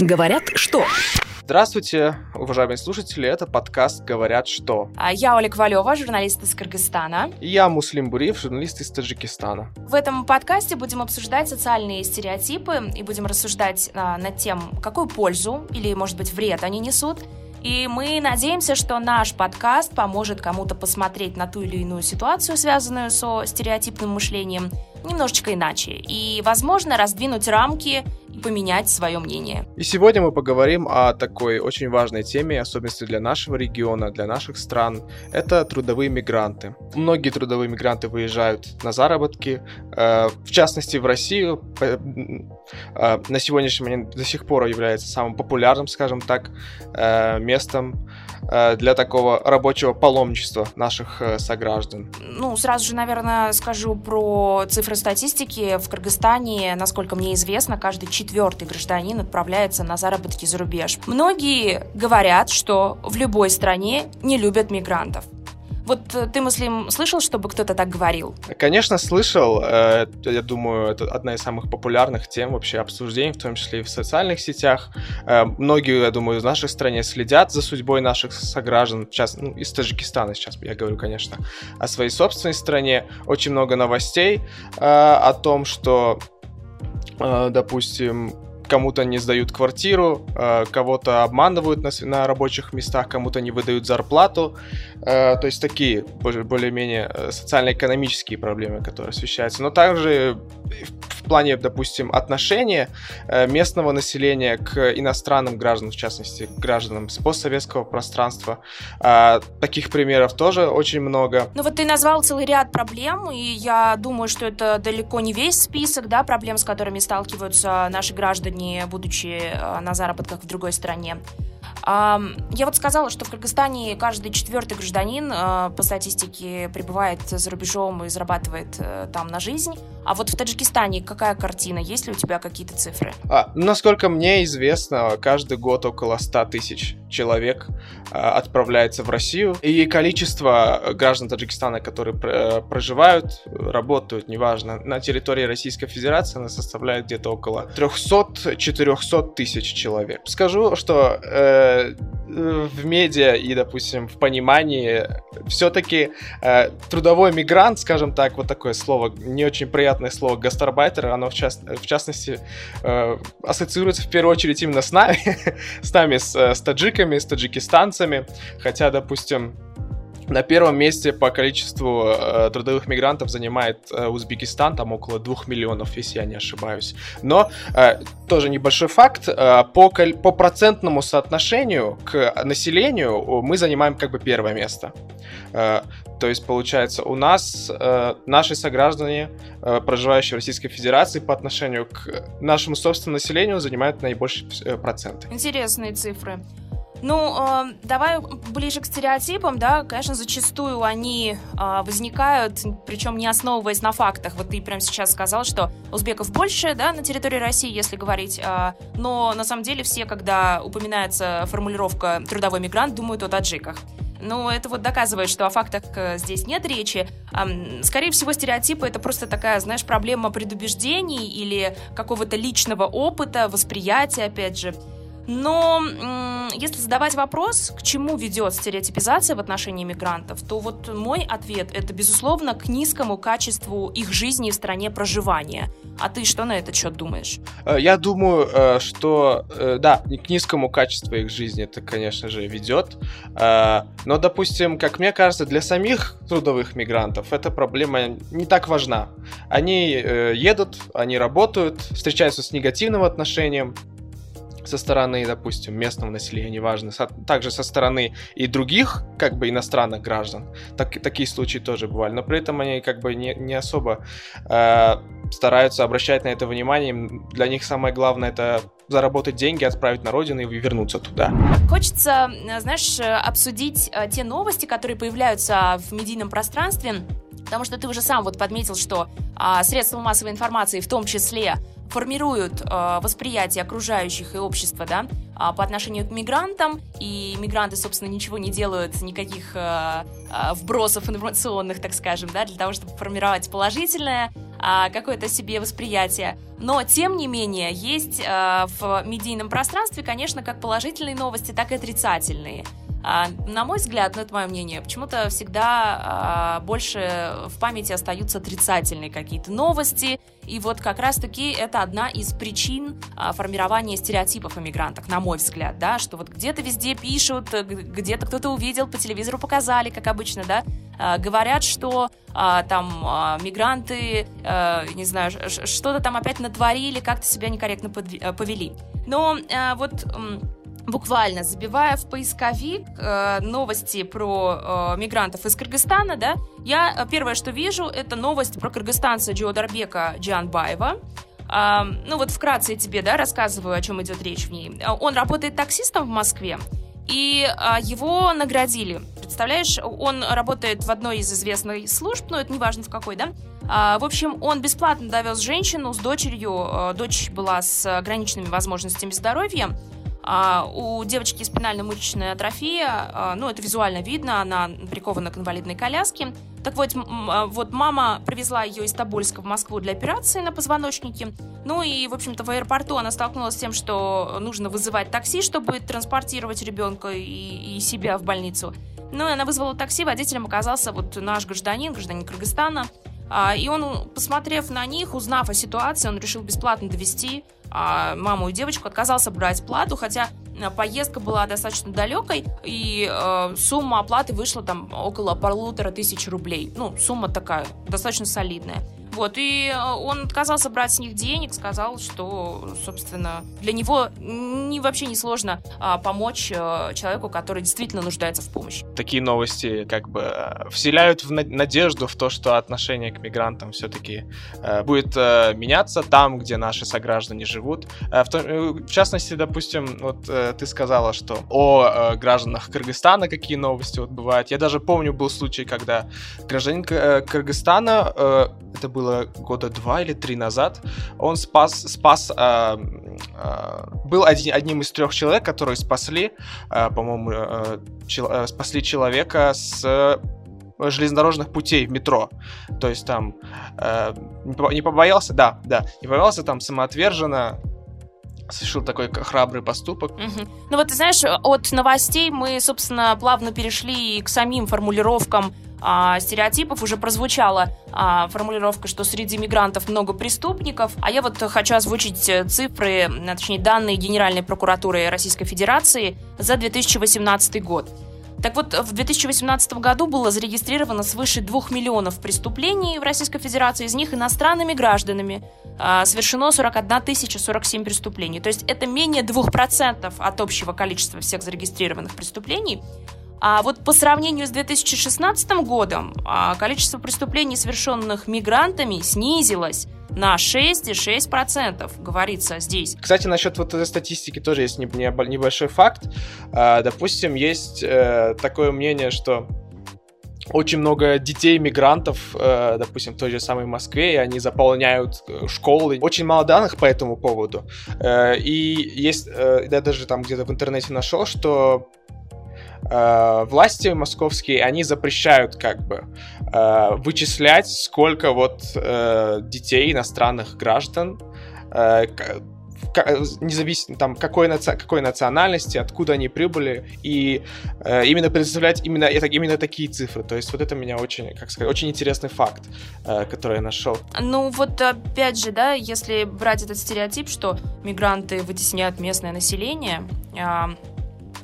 Говорят, что? Здравствуйте, уважаемые слушатели, это подкаст «Говорят что». А Я Оля Ковалева, журналист из Кыргызстана. И я Муслим Буриев, журналист из Таджикистана. В этом подкасте будем обсуждать социальные стереотипы и будем рассуждать а, над тем, какую пользу или, может быть, вред они несут. И мы надеемся, что наш подкаст поможет кому-то посмотреть на ту или иную ситуацию, связанную со стереотипным мышлением, немножечко иначе. И, возможно, раздвинуть рамки поменять свое мнение. И сегодня мы поговорим о такой очень важной теме, особенности для нашего региона, для наших стран. Это трудовые мигранты. Многие трудовые мигранты выезжают на заработки, э, в частности в Россию. Э, на сегодняшний момент до сих пор является самым популярным, скажем так, э, местом для такого рабочего паломничества наших сограждан. Ну, сразу же, наверное, скажу про цифры статистики. В Кыргызстане, насколько мне известно, каждый четвертый гражданин отправляется на заработки за рубеж. Многие говорят, что в любой стране не любят мигрантов. Вот э, ты, Муслим, слышал, чтобы кто-то так говорил? Конечно, слышал. Э, я думаю, это одна из самых популярных тем вообще обсуждений, в том числе и в социальных сетях. Э, многие, я думаю, в нашей стране следят за судьбой наших сограждан, сейчас, ну, из Таджикистана сейчас я говорю, конечно, о своей собственной стране. Очень много новостей о том, что допустим, кому-то не сдают квартиру, э, кого-то обманывают на, на рабочих местах, кому-то не выдают зарплату. Э, то есть такие более-менее социально-экономические проблемы, которые освещаются. Но также в плане, допустим, отношения местного населения к иностранным гражданам, в частности, к гражданам с постсоветского пространства. Таких примеров тоже очень много. Ну вот ты назвал целый ряд проблем, и я думаю, что это далеко не весь список да, проблем, с которыми сталкиваются наши граждане, будучи э, на заработках в другой стране. Я вот сказала, что в Кыргызстане каждый четвертый гражданин э, по статистике пребывает за рубежом и зарабатывает э, там на жизнь. А вот в Таджикистане какая картина? Есть ли у тебя какие-то цифры? А, насколько мне известно, каждый год около 100 тысяч человек а, отправляется в Россию. И количество граждан Таджикистана, которые проживают, работают, неважно, на территории Российской Федерации, она составляет где-то около 300-400 тысяч человек. Скажу, что э, в медиа и, допустим, в понимании все-таки э, трудовой мигрант, скажем так, вот такое слово, не очень приятное слово, гастарбайтер, оно в, част, в частности э, ассоциируется в первую очередь именно с нами, с нами, с, э, с таджиками, с таджикистанцами, хотя, допустим, на первом месте по количеству э, трудовых мигрантов занимает э, Узбекистан, там около 2 миллионов, если я не ошибаюсь. Но э, тоже небольшой факт, э, по, по процентному соотношению к населению мы занимаем как бы первое место. Э, то есть, получается, у нас э, наши сограждане, э, проживающие в Российской Федерации, по отношению к нашему собственному населению занимают наибольшие проценты. Интересные цифры. Ну, э, давай ближе к стереотипам, да, конечно, зачастую они э, возникают, причем не основываясь на фактах. Вот ты прямо сейчас сказал, что узбеков больше, да, на территории России, если говорить, э, но на самом деле все, когда упоминается формулировка «трудовой мигрант», думают о таджиках. Но это вот доказывает, что о фактах э, здесь нет речи. Скорее всего, стереотипы это просто такая, знаешь, проблема предубеждений или какого-то личного опыта, восприятия, опять же. Но если задавать вопрос, к чему ведет стереотипизация в отношении мигрантов, то вот мой ответ это, безусловно, к низкому качеству их жизни в стране проживания. А ты что на этот счет думаешь? Э, я думаю, э, что э, да, к низкому качеству их жизни это, конечно же, ведет. Но, допустим, как мне кажется, для самих трудовых мигрантов эта проблема не так важна. Они едут, они работают, встречаются с негативным отношением, со стороны, допустим, местного населения, неважно, со, также со стороны и других, как бы, иностранных граждан. Так, такие случаи тоже бывали, но при этом они, как бы, не, не особо э, стараются обращать на это внимание. Для них самое главное это заработать деньги, отправить на родину и вернуться туда. Хочется, знаешь, обсудить э, те новости, которые появляются в медийном пространстве, потому что ты уже сам вот подметил, что а, средства массовой информации, в том числе формируют э, восприятие окружающих и общества, да, э, по отношению к мигрантам, и мигранты, собственно, ничего не делают, никаких э, э, вбросов информационных, так скажем, да, для того, чтобы формировать положительное а, какое-то себе восприятие. Но, тем не менее, есть а, в медийном пространстве, конечно, как положительные новости, так и отрицательные. А, на мой взгляд, ну это мое мнение, почему-то всегда а, больше в памяти остаются отрицательные какие-то новости, и вот как раз-таки это одна из причин а, формирования стереотипов о мигрантах, на мой взгляд, да, что вот где-то везде пишут, где-то кто-то увидел, по телевизору показали, как обычно, да, говорят, что а, там а, мигранты, а, не знаю, что-то там опять натворили, как-то себя некорректно повели. Но а, вот буквально забивая в поисковик э, новости про э, мигрантов из Кыргызстана, да, я э, первое, что вижу, это новость про кыргызстанца Джиодарбека Джанбаева. Э, ну вот вкратце я тебе, да, рассказываю, о чем идет речь в ней. Он работает таксистом в Москве, и э, его наградили. Представляешь, он работает в одной из известных служб, но это не важно в какой, да. А, в общем, он бесплатно довез женщину с дочерью. Э, дочь была с ограниченными возможностями здоровья а, у девочки спинально-мышечная атрофия, а, ну, это визуально видно, она прикована к инвалидной коляске. Так вот, а, вот мама привезла ее из Тобольска в Москву для операции на позвоночнике. Ну и, в общем-то, в аэропорту она столкнулась с тем, что нужно вызывать такси, чтобы транспортировать ребенка и, и себя в больницу. Ну и она вызвала такси, водителем оказался вот наш гражданин, гражданин Кыргызстана. И он, посмотрев на них, узнав о ситуации, он решил бесплатно довести а, маму и девочку, отказался брать плату, хотя э, поездка была достаточно далекой, и сумма оплаты вышла там около полутора тысяч рублей. Ну, сумма такая, достаточно солидная. Вот, и э, он отказался брать с них денег, сказал, что, собственно, для него не, вообще не сложно а, помочь а, человеку, который действительно нуждается в помощи. Такие новости как бы э, вселяют в надежду в то, что отношение к мигрантам все-таки а, будет а, меняться там, где наши сограждане живут. А, в, том, в частности, допустим, вот а, ты сказала, что о а, гражданах Кыргызстана какие новости вот бывают. Я даже помню, был случай, когда гражданин Кыргызстана, а, это был было года два или три назад, он спас, спас э, э, был один, одним из трех человек, которые спасли, э, по-моему, э, чел, э, спасли человека с железнодорожных путей в метро. То есть там э, не побоялся, да, да, не побоялся там самоотверженно совершил такой храбрый поступок. Угу. Ну вот ты знаешь, от новостей мы, собственно, плавно перешли к самим формулировкам а, стереотипов уже прозвучала а, формулировка, что среди мигрантов много преступников. А я вот хочу озвучить э, цифры, точнее данные Генеральной прокуратуры Российской Федерации за 2018 год. Так вот, в 2018 году было зарегистрировано свыше 2 миллионов преступлений в Российской Федерации, из них иностранными гражданами а, совершено 41 тысяча 47 преступлений. То есть это менее 2% от общего количества всех зарегистрированных преступлений. А вот по сравнению с 2016 годом а, количество преступлений, совершенных мигрантами, снизилось на 6,6%, говорится здесь. Кстати, насчет вот этой статистики тоже есть небольшой факт. А, допустим, есть э, такое мнение, что очень много детей мигрантов, э, допустим, в той же самой Москве, и они заполняют э, школы. Очень мало данных по этому поводу. И есть, я даже там где-то в интернете нашел, что э, власти московские, они запрещают как бы э, вычислять, сколько вот э, детей иностранных граждан э, независимо там какой, наци... какой национальности, откуда они прибыли, и э, именно представлять именно, это, именно такие цифры. То есть вот это меня очень, как сказать, очень интересный факт, э, который я нашел. Ну вот опять же, да, если брать этот стереотип, что мигранты вытесняют местное население, э,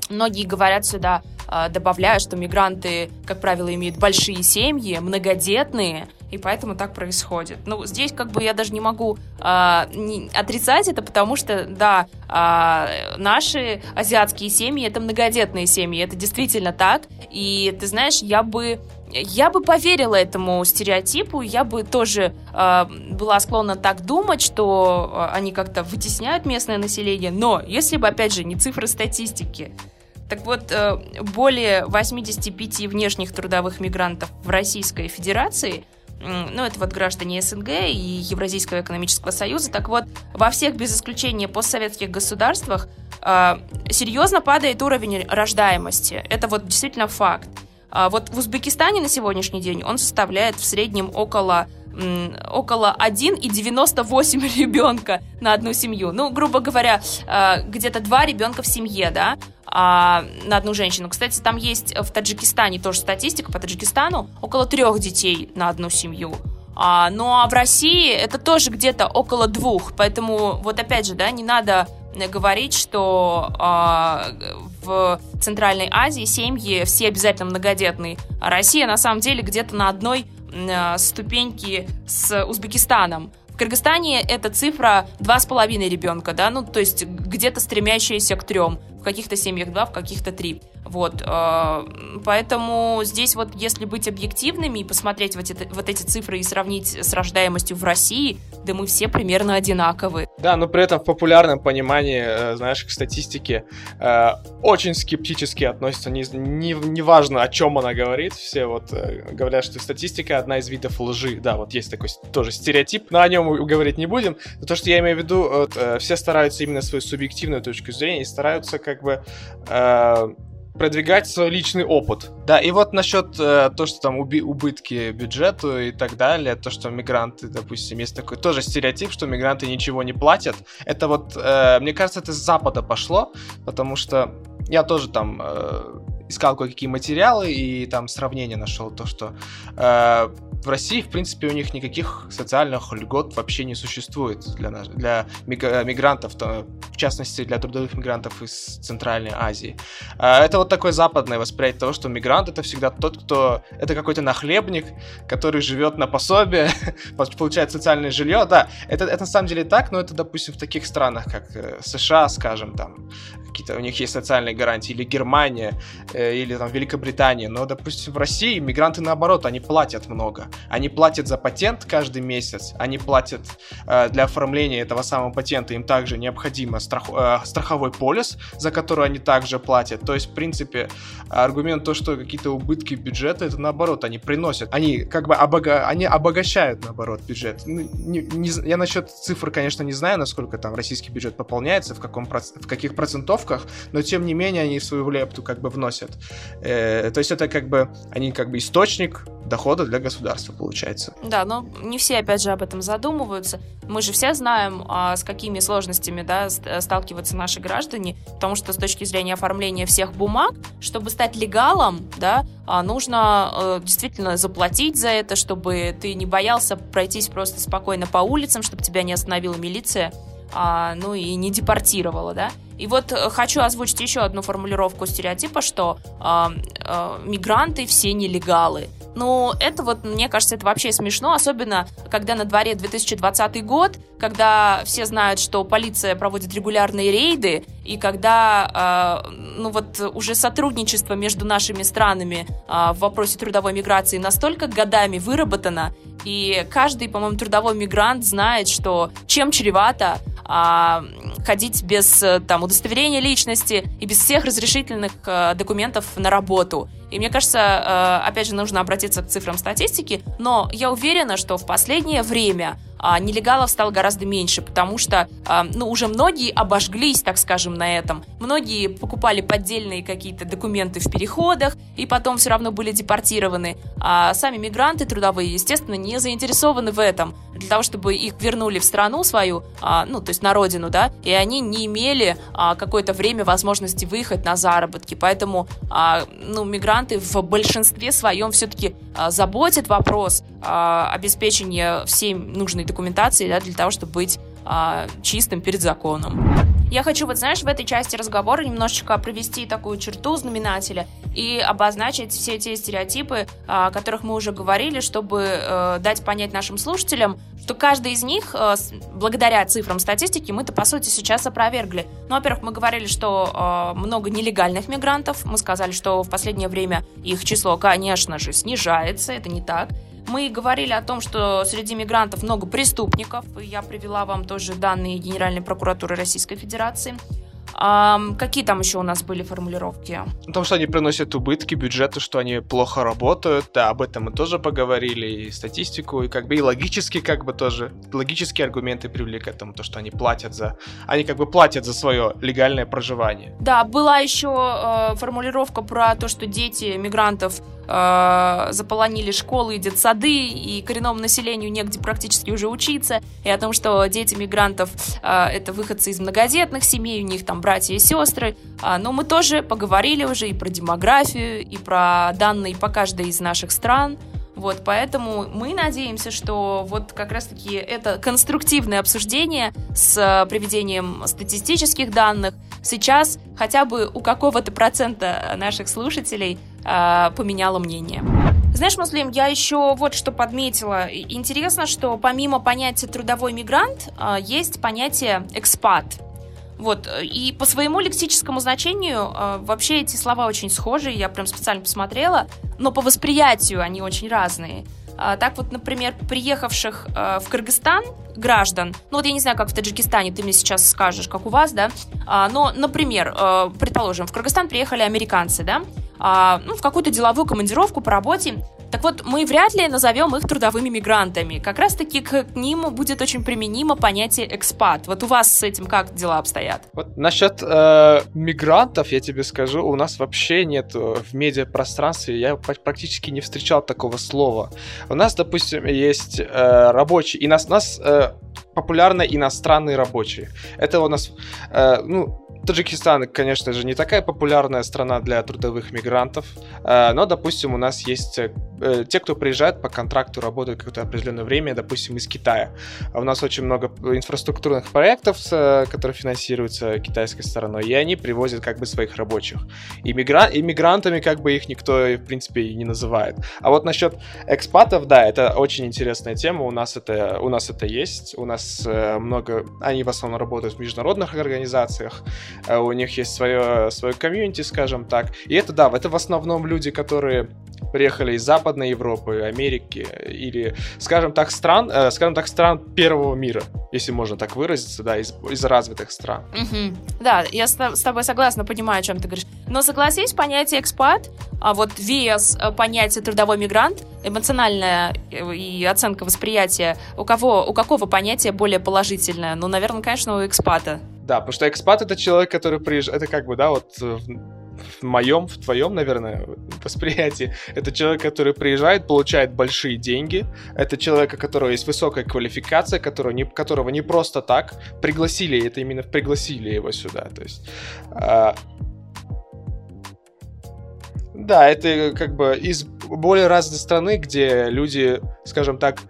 Многие говорят сюда, а, добавляя, что мигранты, как правило, имеют большие семьи, многодетные, и поэтому так происходит. Ну, здесь как бы я даже не могу э, не, отрицать это, потому что, да, э, наши азиатские семьи — это многодетные семьи, это действительно так, и ты знаешь, я бы я бы поверила этому стереотипу, я бы тоже э, была склонна так думать, что они как-то вытесняют местное население, но если бы, опять же, не цифры статистики, так вот, э, более 85 внешних трудовых мигрантов в Российской Федерации ну, это вот граждане СНГ и Евразийского экономического союза. Так вот, во всех, без исключения, постсоветских государствах э, серьезно падает уровень рождаемости. Это вот действительно факт. А вот в Узбекистане на сегодняшний день он составляет в среднем около около 1,98 ребенка на одну семью. Ну, грубо говоря, э, где-то два ребенка в семье, да, а, на одну женщину. Кстати, там есть в Таджикистане тоже статистика по Таджикистану, около трех детей на одну семью. А, ну а в России это тоже где-то около двух. Поэтому вот опять же, да, не надо говорить, что а, в Центральной Азии семьи все обязательно многодетные. А Россия на самом деле где-то на одной а, ступеньке с Узбекистаном. В Кыргызстане эта цифра два с половиной ребенка, да, ну, то есть где-то стремящаяся к трем. В каких-то семьях два, в каких-то три. Вот, э, поэтому здесь вот, если быть объективными и посмотреть вот, это, вот эти цифры и сравнить с рождаемостью в России, да мы все примерно одинаковы. Да, но при этом в популярном понимании, э, знаешь, к статистике э, очень скептически относятся. Не, не, не важно, о чем она говорит. Все вот говорят, что статистика одна из видов лжи. Да, вот есть такой тоже стереотип, но о нем говорить не будем. Но то, что я имею в виду, вот, все стараются именно свою субъективную точку зрения и стараются как бы продвигать свой личный опыт. Да, и вот насчет э, то, что там уби- убытки бюджету и так далее, то, что мигранты, допустим, есть такой тоже стереотип, что мигранты ничего не платят. Это вот, э, мне кажется, это с Запада пошло, потому что я тоже там э, искал кое-какие материалы и там сравнение нашел то, что э, в России, в принципе, у них никаких социальных льгот вообще не существует для, для мигрантов, то, в частности, для трудовых мигрантов из Центральной Азии. Э, это вот такое западное восприятие того, что мигрант это всегда тот, кто... Это какой-то нахлебник, который живет на пособие, получает социальное жилье. Да, это, это на самом деле так, но это, допустим, в таких странах, как э, США, скажем, там, какие-то у них есть социальные гарантии, или Германия, э, или там Великобритания, но, допустим, в России мигранты наоборот, они платят много. Они платят за патент каждый месяц, они платят э, для оформления этого самого патента, им также необходимо страх, э, страховой полис, за который они также платят. То есть, в принципе, аргумент то, что какие-то убытки бюджета, это наоборот, они приносят, они как бы обога... они обогащают, наоборот, бюджет. Не, не, я насчет цифр, конечно, не знаю, насколько там российский бюджет пополняется, в, каком, в каких процентов ставках, но тем не менее они свою лепту как бы вносят. Э, то есть это как бы, они как бы источник дохода для государства, получается. Да, но не все, опять же, об этом задумываются. Мы же все знаем, а, с какими сложностями да, сталкиваются наши граждане, потому что с точки зрения оформления всех бумаг, чтобы стать легалом, да, а, нужно э, действительно заплатить за это, чтобы ты не боялся пройтись просто спокойно по улицам, чтобы тебя не остановила милиция а, ну и не депортировала, да. И вот э, хочу озвучить еще одну формулировку стереотипа, что а, а, мигранты все нелегалы. Ну, это вот, мне кажется, это вообще смешно, особенно когда на дворе 2020 год, когда все знают, что полиция проводит регулярные рейды, и когда, э, ну вот, уже сотрудничество между нашими странами э, в вопросе трудовой миграции настолько годами выработано, и каждый, по-моему, трудовой мигрант знает, что чем чревато а, ходить без там удостоверения личности и без всех разрешительных а, документов на работу. И мне кажется, э, опять же, нужно обратиться к цифрам статистики, но я уверена, что в последнее время а, нелегалов стало гораздо меньше, потому что, а, ну, уже многие обожглись, так скажем, на этом. Многие покупали поддельные какие-то документы в переходах и потом все равно были депортированы. А сами мигранты трудовые, естественно, не заинтересованы в этом. Для того, чтобы их вернули в страну свою, а, ну, то есть на родину, да, и они не имели какое-то время возможности выехать на заработки. Поэтому, ну, мигранты мигранты в большинстве своем все-таки а, заботит вопрос а, обеспечения всей нужной документации да, для того, чтобы быть а, чистым перед законом. Я хочу, вот знаешь, в этой части разговора немножечко провести такую черту знаменателя и обозначить все те стереотипы, о которых мы уже говорили, чтобы э, дать понять нашим слушателям, что каждый из них, э, благодаря цифрам статистики, мы-то, по сути, сейчас опровергли. Ну, во-первых, мы говорили, что э, много нелегальных мигрантов, мы сказали, что в последнее время их число, конечно же, снижается, это не так. Мы говорили о том, что среди мигрантов много преступников. Я привела вам тоже данные Генеральной прокуратуры Российской Федерации. А, какие там еще у нас были формулировки? Потому что они приносят убытки бюджету, что они плохо работают, да, об этом мы тоже поговорили, и статистику, и как бы и логически как бы тоже, логические аргументы привели к этому, то, что они платят за, они как бы платят за свое легальное проживание. Да, была еще э, формулировка про то, что дети мигрантов э, заполонили школы и детсады, и коренному населению негде практически уже учиться, и о том, что дети мигрантов э, это выходцы из многодетных семей, у них там братья и сестры. А, но мы тоже поговорили уже и про демографию, и про данные по каждой из наших стран. Вот, поэтому мы надеемся, что вот как раз-таки это конструктивное обсуждение с э, приведением статистических данных сейчас хотя бы у какого-то процента наших слушателей э, поменяло мнение. Знаешь, Муслим, я еще вот что подметила. Интересно, что помимо понятия трудовой мигрант э, есть понятие экспат. Вот, и по своему лексическому значению э, вообще эти слова очень схожи, я прям специально посмотрела, но по восприятию они очень разные. А, так вот, например, приехавших э, в Кыргызстан граждан, ну вот я не знаю, как в Таджикистане, ты мне сейчас скажешь, как у вас, да, а, но, например, э, предположим, в Кыргызстан приехали американцы, да, а, ну, в какую-то деловую командировку по работе, так вот, мы вряд ли назовем их трудовыми мигрантами. Как раз-таки к ним будет очень применимо понятие экспат. Вот у вас с этим как дела обстоят? Вот насчет э, мигрантов, я тебе скажу, у нас вообще нет в медиапространстве, я практически не встречал такого слова. У нас, допустим, есть э, рабочие, и нас, нас э, это популярны иностранные рабочие. Это у нас, э, ну, Таджикистан, конечно же, не такая популярная страна для трудовых мигрантов, э, но, допустим, у нас есть э, те, кто приезжает по контракту, работают какое-то определенное время, допустим, из Китая. У нас очень много инфраструктурных проектов, э, которые финансируются китайской стороной, и они привозят как бы своих рабочих. И иммигрантами как бы их никто, в принципе, и не называет. А вот насчет экспатов, да, это очень интересная тема, у нас это, у нас это есть, у нас много, они в основном работают в международных организациях, Э, у них есть свое, свое комьюнити, скажем так. И это, да, это в основном люди, которые приехали из Западной Европы, Америки или, скажем так, стран, э, скажем так, стран первого мира, если можно так выразиться, да, из, из развитых стран. Угу. Да, я с, с тобой согласна, понимаю, о чем ты говоришь. Но согласись, понятие экспат, а вот вес э, понятия трудовой мигрант, эмоциональная э, и оценка восприятия, у кого, у какого понятия более положительное? Ну, наверное, конечно, у экспата. Да, потому что экспат это человек, который приезжает, это как бы, да, вот э, в моем, в твоем, наверное, восприятии, это человек, который приезжает, получает большие деньги, это человек, у которого есть высокая квалификация, которого не, которого не просто так пригласили, это именно пригласили его сюда, то есть... А... Да, это как бы из более разной страны, где люди, скажем так,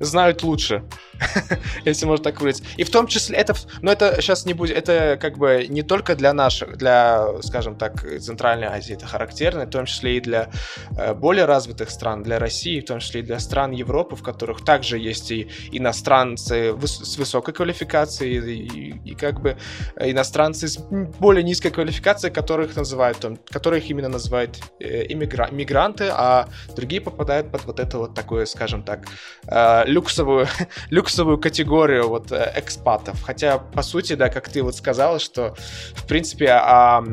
знают лучше, если можно так выразить. И в том числе это, но это сейчас не будет, это как бы не только для наших, для, скажем так, Центральной Азии это характерно, в том числе и для э, более развитых стран, для России, в том числе и для стран Европы, в которых также есть и иностранцы с высокой квалификацией, и, и, как бы иностранцы с более низкой квалификацией, которых называют, которых именно называют э, иммигра- мигранты, а другие попадают под вот это вот такое, скажем так, э, люксовую, люксовую категорию вот э, экспатов. Хотя, по сути, да, как ты вот сказала, что, в принципе, а,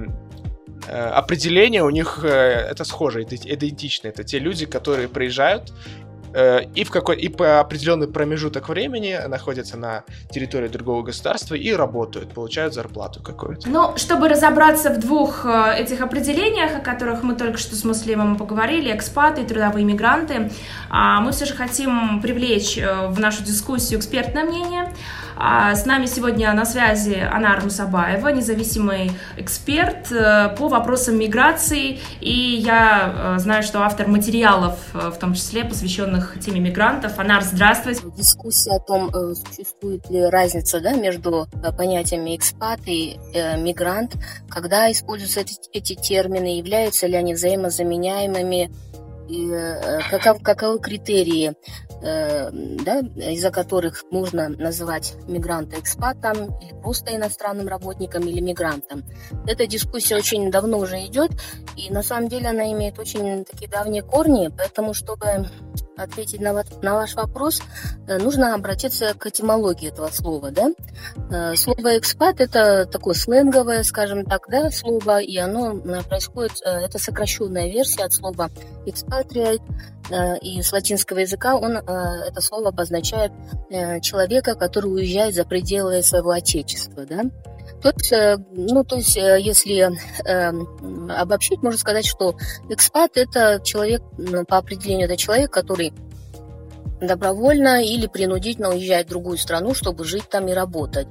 определение у них э, это схоже, это идентично. Это те люди, которые приезжают Э, и, в какой, и по определенный промежуток времени находятся на территории другого государства и работают, получают зарплату какую-то. Ну, чтобы разобраться в двух э, этих определениях, о которых мы только что с Муслимом поговорили, экспаты и трудовые мигранты, а, мы все же хотим привлечь э, в нашу дискуссию экспертное мнение. А с нами сегодня на связи Анар Мусабаева, независимый эксперт э, по вопросам миграции. И я э, знаю, что автор материалов, э, в том числе посвященных теме мигрантов. Анар, здравствуйте. Дискуссия о том, существует ли разница да, между понятиями экспат и мигрант, когда используются эти, эти термины, являются ли они взаимозаменяемыми, и каков, каковы критерии Э, да, из-за которых можно называть мигранта экспатом или просто иностранным работником или мигрантом. Эта дискуссия очень давно уже идет, и на самом деле она имеет очень такие давние корни, поэтому чтобы ответить на, на ваш вопрос, э, нужно обратиться к этимологии этого слова, да. Э, слово экспат – это такое сленговое, скажем так, да, слово, и оно происходит, это сокращенная версия от слова экспатриат, и с латинского языка он, это слово обозначает человека, который уезжает за пределы своего отечества, да. Есть, э, ну, то есть, э, если э, обобщить, можно сказать, что экспат – это человек, ну, по определению, это человек, который добровольно или принудительно уезжает в другую страну, чтобы жить там и работать.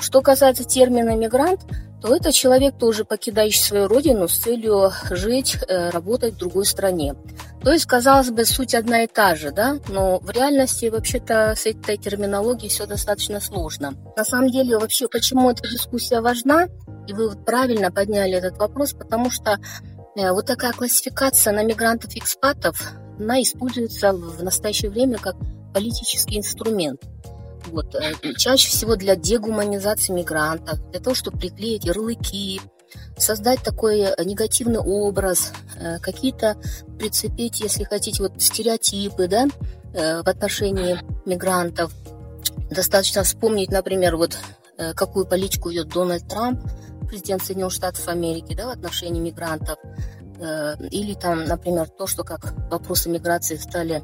Что касается термина «мигрант», то это человек, тоже покидающий свою родину с целью жить, э, работать в другой стране. То есть, казалось бы, суть одна и та же, да, но в реальности вообще-то с этой терминологией все достаточно сложно. На самом деле, вообще, почему эта дискуссия важна, и вы вот правильно подняли этот вопрос, потому что э, вот такая классификация на мигрантов-экспатов, она используется в настоящее время как политический инструмент. Вот, э, чаще всего для дегуманизации мигрантов, для того, чтобы приклеить ярлыки, создать такой э, негативный образ, э, какие-то прицепить, если хотите, вот стереотипы, да, в отношении мигрантов. Достаточно вспомнить, например, вот какую политику ведет Дональд Трамп, президент Соединенных Штатов Америки, да, в отношении мигрантов. Или там, например, то, что как вопросы миграции стали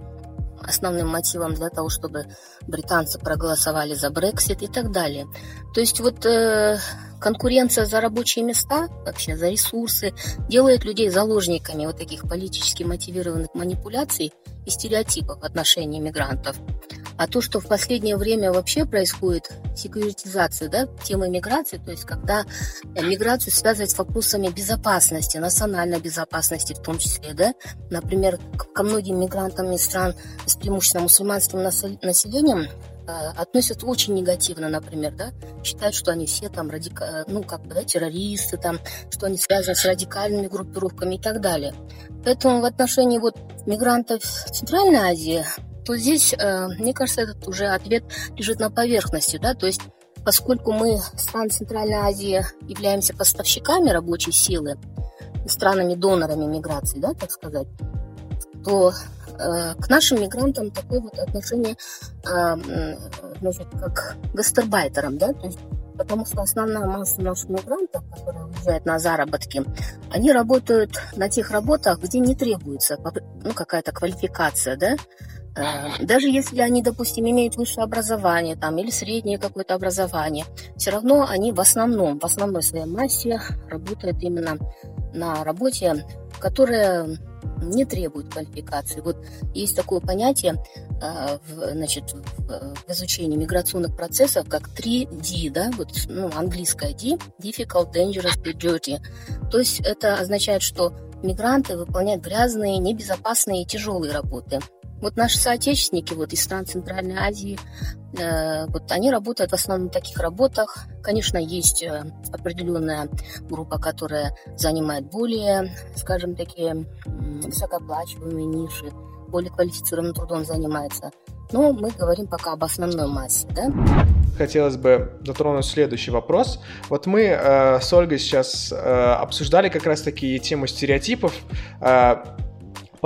основным мотивом для того, чтобы британцы проголосовали за Брексит и так далее. То есть вот э, конкуренция за рабочие места, вообще за ресурсы, делает людей заложниками вот таких политически мотивированных манипуляций и стереотипов в отношении мигрантов. А то, что в последнее время вообще происходит секьюритизация да, темы миграции, то есть когда э, миграцию связывать с вопросами безопасности, национальной безопасности в том числе, да, например, ко многим мигрантам из стран с преимущественно мусульманским населением э, относятся очень негативно, например, да, считают, что они все там радика... ну, как бы, да, террористы, там, что они связаны с радикальными группировками и так далее. Поэтому в отношении вот мигрантов Центральной Азии то здесь, э, мне кажется, этот уже ответ лежит на поверхности, да, то есть поскольку мы, страны Центральной Азии, являемся поставщиками рабочей силы, странами-донорами миграции, да, так сказать, то э, к нашим мигрантам такое вот отношение, э, значит, как гастарбайтерам, да, то есть потому что основная масса наших мигрантов, которые уезжают на заработки, они работают на тех работах, где не требуется ну, какая-то квалификация, да, даже если они, допустим, имеют высшее образование там, или среднее какое-то образование, все равно они в основном, в основной своей массе работают именно на работе, которая не требует квалификации. Вот есть такое понятие э, в, значит, в изучении миграционных процессов, как 3D, да, вот, ну, английское D, difficult, dangerous, dirty. То есть это означает, что мигранты выполняют грязные, небезопасные и тяжелые работы. Вот наши соотечественники вот из стран Центральной Азии, э, вот они работают в основном в таких работах. Конечно, есть э, определенная группа, которая занимает более, скажем, такие высокооплачиваемые ниши, более квалифицированным трудом занимается. Но мы говорим пока об основной массе, да? Хотелось бы затронуть следующий вопрос. Вот мы э, с Ольгой сейчас э, обсуждали как раз таки тему стереотипов. Э,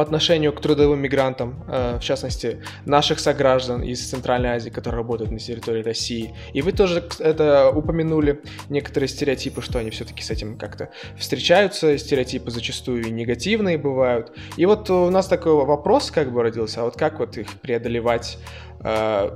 отношению к трудовым мигрантам, э, в частности, наших сограждан из Центральной Азии, которые работают на территории России. И вы тоже это упомянули, некоторые стереотипы, что они все-таки с этим как-то встречаются, стереотипы зачастую негативные бывают. И вот у нас такой вопрос как бы родился, а вот как вот их преодолевать э,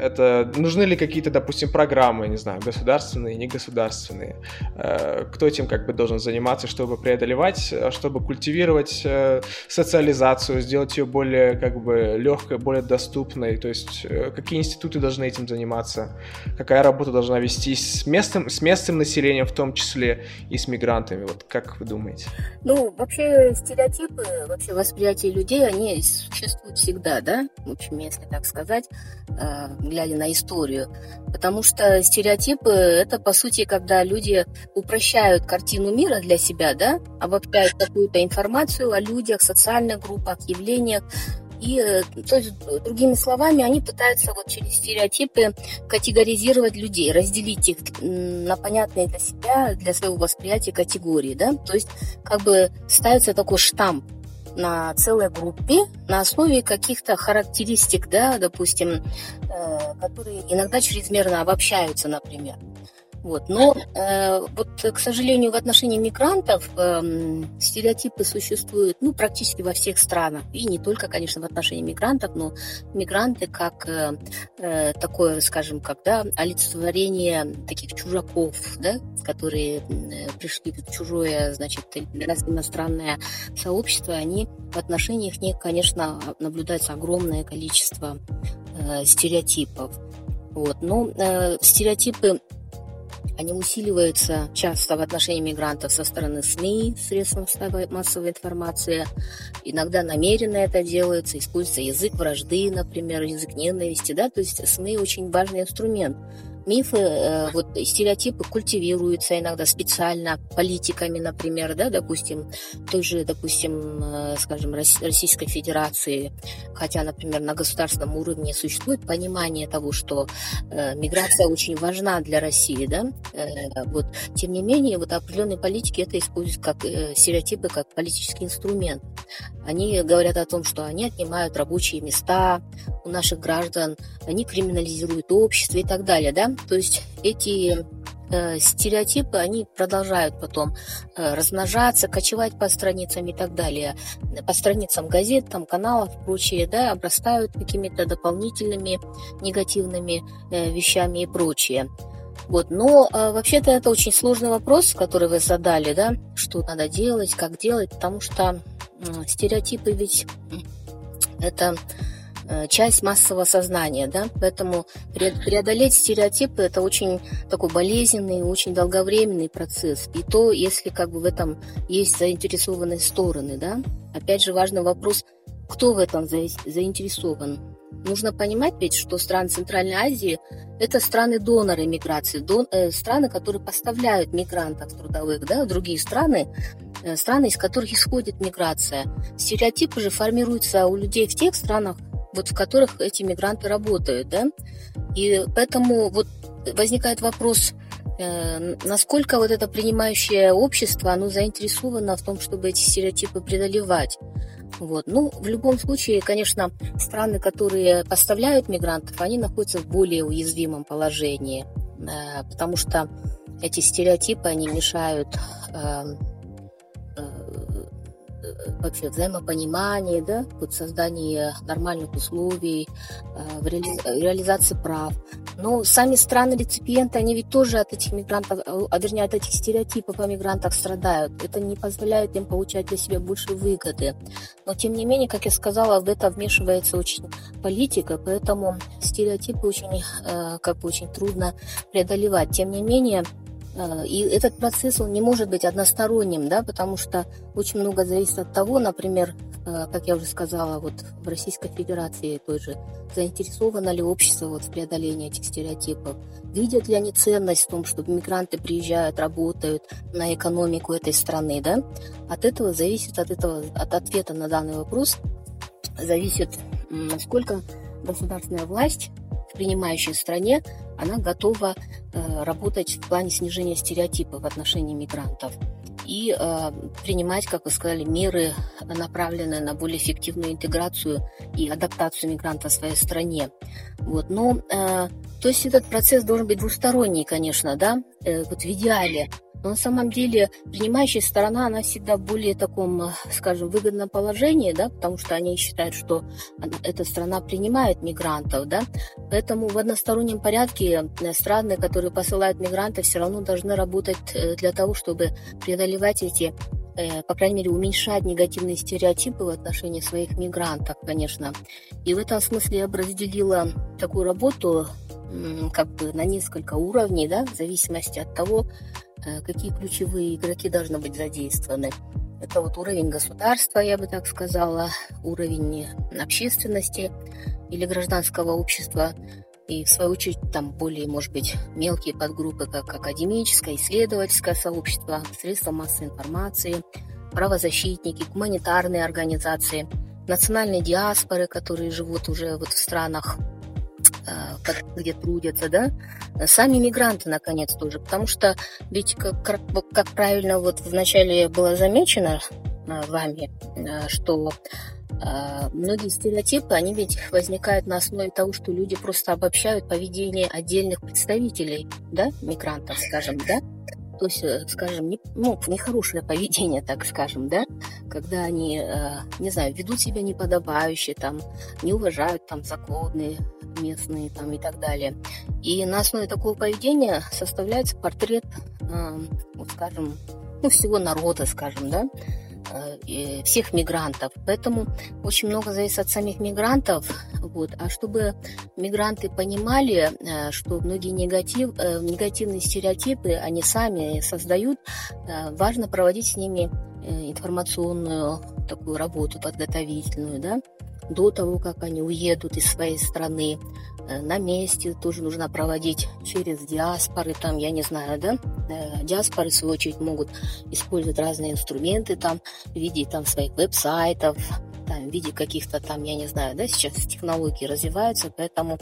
это нужны ли какие-то, допустим, программы, не знаю, государственные, негосударственные? Э, кто этим как бы должен заниматься, чтобы преодолевать, э, чтобы культивировать э, социализацию, сделать ее более как бы легкой, более доступной? То есть какие институты должны этим заниматься? Какая работа должна вестись с местным, с местным населением в том числе и с мигрантами? Вот как вы думаете? Ну, вообще стереотипы, вообще восприятие людей, они существуют всегда, да? В общем, если так сказать глядя на историю. Потому что стереотипы – это, по сути, когда люди упрощают картину мира для себя, да, обобщают какую-то информацию о людях, социальных группах, явлениях, и, э, то есть, другими словами, они пытаются вот через стереотипы категоризировать людей, разделить их на понятные для себя, для своего восприятия категории, да, то есть как бы ставится такой штамп на целой группе на основе каких-то характеристик, да, допустим, э, которые иногда чрезмерно обобщаются, например. Вот. Но э, вот, к сожалению, в отношении мигрантов э, стереотипы существуют ну, практически во всех странах. И не только, конечно, в отношении мигрантов, но мигранты как э, э, такое, скажем, когда олицетворение таких чужаков, да, которые э, пришли в чужое, значит, иностранное сообщество, они в отношении их, конечно, наблюдается огромное количество э, стереотипов. Вот. Но э, стереотипы они усиливаются часто в отношении мигрантов со стороны СМИ, средств массовой информации. Иногда намеренно это делается, используется язык вражды, например, язык ненависти. Да? То есть СМИ очень важный инструмент мифы, э, вот стереотипы культивируются иногда специально политиками, например, да, допустим, той же, допустим, э, скажем, Российской Федерации, хотя, например, на государственном уровне существует понимание того, что э, миграция очень важна для России, да, вот, тем не менее, вот определенные политики это используют как стереотипы, как политический инструмент. Они говорят о том, что они отнимают рабочие места у наших граждан, они криминализируют общество и так далее, да, то есть эти э, стереотипы, они продолжают потом э, размножаться, кочевать по страницам и так далее. По страницам газет, там, каналов и прочее, да, обрастают какими-то дополнительными негативными э, вещами и прочее. Вот, но э, вообще-то это очень сложный вопрос, который вы задали, да, что надо делать, как делать, потому что э, стереотипы ведь это часть массового сознания, да, поэтому преодолеть стереотипы это очень такой болезненный, очень долговременный процесс. И то, если как бы в этом есть заинтересованные стороны, да. Опять же важный вопрос, кто в этом заинтересован. Нужно понимать ведь, что страны Центральной Азии – это страны-доноры миграции, дон, э, страны, которые поставляют мигрантов трудовых, да, другие страны, э, страны, из которых исходит миграция. Стереотипы же формируются у людей в тех странах, вот в которых эти мигранты работают, да, и поэтому вот возникает вопрос, э, насколько вот это принимающее общество, оно заинтересовано в том, чтобы эти стереотипы преодолевать. Вот. Ну, в любом случае, конечно, страны, которые поставляют мигрантов, они находятся в более уязвимом положении, э, потому что эти стереотипы, они мешают э, вообще взаимопонимание, да, вот создание нормальных условий, э, в реали... реализации прав. Но сами страны-реципиенты, они ведь тоже от этих мигрантов, э, а вернее от этих стереотипов о мигрантах страдают. Это не позволяет им получать для себя больше выгоды. Но тем не менее, как я сказала, в это вмешивается очень политика, поэтому стереотипы очень, э, как бы очень трудно преодолевать. Тем не менее, Э, и этот процесс, он не может быть односторонним, да, потому что очень много зависит от того, например, э, как я уже сказала, вот в Российской Федерации тоже, заинтересовано ли общество вот в преодолении этих стереотипов, видят ли они ценность в том, что мигранты приезжают, работают на экономику этой страны, да, от этого зависит, от этого, от ответа на данный вопрос, зависит, насколько государственная власть принимающей стране, она готова э, работать в плане снижения стереотипов в отношении мигрантов и э, принимать, как вы сказали, меры, направленные на более эффективную интеграцию и адаптацию мигранта в своей стране. Вот. Но, э, то есть этот процесс должен быть двусторонний, конечно, да, э, вот в идеале. Но на самом деле принимающая сторона, она всегда в более таком, э, скажем, выгодном положении, да, потому что они считают, что эта страна принимает мигрантов, да. Поэтому в одностороннем порядке э, страны, которые посылают мигрантов, все равно должны работать э, для того, чтобы преодолевать эти по крайней мере, уменьшать негативные стереотипы в отношении своих мигрантов, конечно. И в этом смысле я бы разделила такую работу как бы на несколько уровней, да, в зависимости от того, какие ключевые игроки должны быть задействованы. Это вот уровень государства, я бы так сказала, уровень общественности или гражданского общества, и в свою очередь там более, может быть, мелкие подгруппы, как академическое, исследовательское сообщество, средства массовой информации, правозащитники, гуманитарные организации, национальные диаспоры, которые живут уже вот в странах а, где трудятся, да, сами мигранты, наконец, тоже, потому что ведь, как, как, как правильно вот вначале было замечено, вами, что многие стереотипы, они ведь возникают на основе того, что люди просто обобщают поведение отдельных представителей, да, мигрантов, скажем, да, то есть, э, скажем, не, ну, нехорошее поведение, так скажем, да, когда они, э, не знаю, ведут себя неподобающе, там, не уважают там законы местные там и так далее. И на основе такого поведения составляется портрет, э, вот, скажем, ну, всего народа, скажем, да, всех мигрантов. Поэтому очень много зависит от самих мигрантов. Вот. А чтобы мигранты понимали, э, что многие негатив, э, негативные стереотипы они сами создают, важно проводить с ними информационную такую работу подготовительную, да, до того, как они уедут из своей страны. Э, на месте тоже нужно проводить через диаспоры, там, я не знаю, да, э, диаспоры, в свою очередь, могут использовать разные инструменты там, в виде там своих веб-сайтов, там, в виде каких-то там, я не знаю, да, сейчас технологии развиваются, поэтому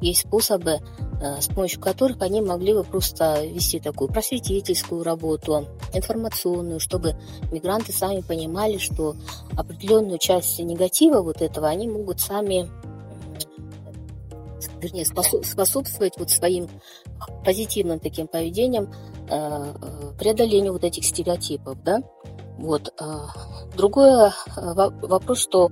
есть способы, э, с помощью которых они могли бы просто вести такую просветительскую работу, информационную, чтобы мигранты сами понимали, что определенную часть негатива вот этого они могут сами вернее, способствовать вот своим позитивным таким поведением э, преодолению вот этих стереотипов, да. Вот. Э, другой вопрос, что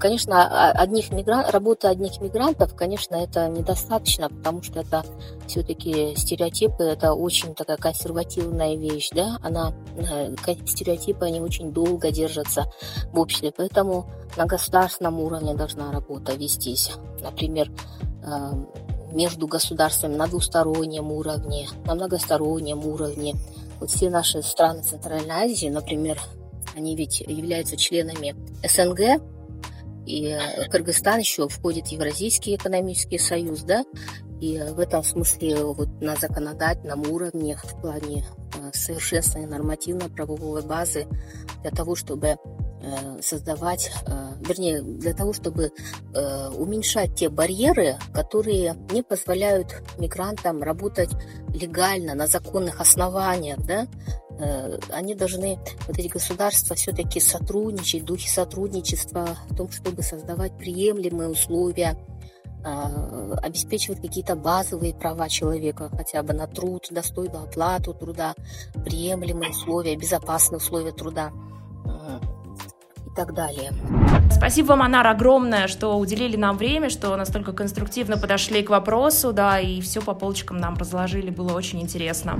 Конечно, одних мигран... работа одних мигрантов, конечно, это недостаточно, потому что это все-таки стереотипы, это очень такая консервативная вещь, да, она, э, стереотипы, они очень долго держатся в обществе, поэтому на государственном уровне должна работа вестись. Например, э, между государствами на двустороннем уровне, на многостороннем уровне. Вот все наши страны Центральной Азии, например, они ведь являются членами СНГ, и э, Кыргызстан еще входит в Евразийский экономический союз, да, и в этом смысле вот на законодательном уровне в плане э, совершенствования нормативно-правовой базы для того, чтобы э, создавать, вернее, для того, чтобы уменьшать те барьеры, которые не позволяют мигрантам работать легально, на законных основаниях, да, Э, они должны, вот эти государства, все-таки сотрудничать, духе сотрудничества в том, чтобы создавать приемлемые условия, а, обеспечивать какие-то базовые права человека, хотя бы на труд, достойную оплату труда, приемлемые условия, безопасные условия труда. И так далее. Спасибо вам, Анар, огромное, что уделили нам время, что настолько конструктивно подошли к вопросу, да, и все по полочкам нам разложили, было очень интересно.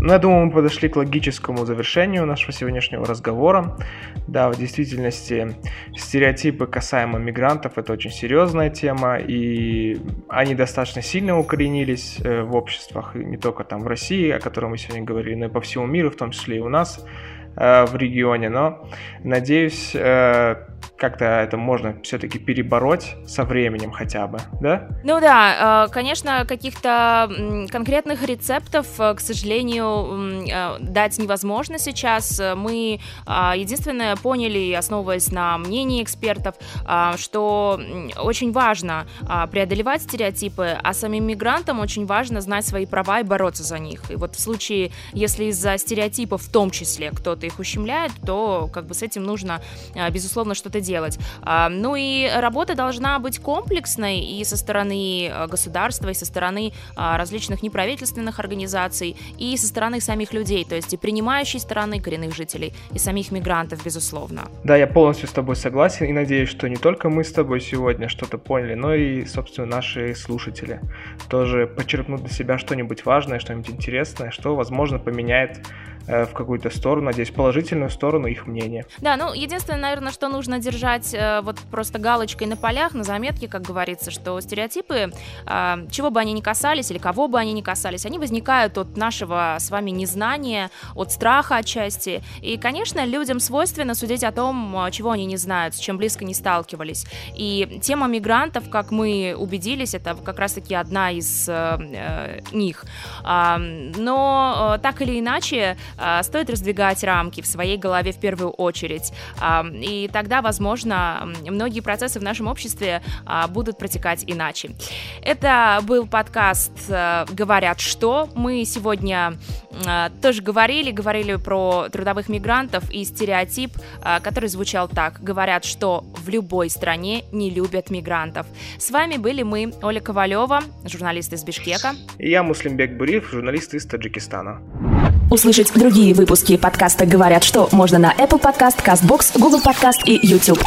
Ну, я думаю, мы подошли к логическому завершению нашего сегодняшнего разговора. Да, в действительности стереотипы касаемо мигрантов – это очень серьезная тема, и они достаточно сильно укоренились э, в обществах, не только там в России, о которой мы сегодня говорили, но и по всему миру, в том числе и у нас в регионе. Но, надеюсь, э, как-то это можно все-таки перебороть со временем хотя бы, да? Ну да, э, конечно, каких-то конкретных рецептов, э, к сожалению, э, дать невозможно сейчас. Мы единственное поняли, основываясь на мнении экспертов, что очень важно преодолевать стереотипы, а самим мигрантам очень важно знать свои права и бороться за них. И вот в случае, если из-за стереотипов в том числе кто-то их ущемляет, то как бы с этим нужно, безусловно, что-то делать делать. А, ну и работа должна быть комплексной и со стороны э, государства, и со стороны а, различных неправительственных организаций, и со стороны самих людей, то есть и принимающей стороны коренных жителей, и самих мигрантов, безусловно. Да, я полностью с тобой согласен и надеюсь, что не только мы с тобой сегодня что-то поняли, но и, собственно, наши слушатели тоже почерпнут для себя что-нибудь важное, что-нибудь интересное, что, возможно, поменяет в какую-то сторону, надеюсь, положительную сторону их мнения. Да, ну, единственное, наверное, что нужно держать э, вот просто галочкой на полях, на заметке, как говорится, что стереотипы, э, чего бы они ни касались или кого бы они ни касались, они возникают от нашего с вами незнания, от страха отчасти. И, конечно, людям свойственно судить о том, чего они не знают, с чем близко не сталкивались. И тема мигрантов, как мы убедились, это как раз-таки одна из э, них. Э, но так или иначе, а, стоит раздвигать рамки в своей голове в первую очередь. А, и тогда, возможно, многие процессы в нашем обществе а, будут протекать иначе. Это был подкаст «Говорят что». Мы сегодня тоже говорили, говорили про трудовых мигрантов и стереотип, который звучал так. Говорят, что в любой стране не любят мигрантов. С вами были мы, Оля Ковалева, журналист из Бишкека. И я, Муслимбек Буриев, журналист из Таджикистана. Услышать другие выпуски подкаста «Говорят что» можно на Apple Podcast, CastBox, Google Podcast и YouTube.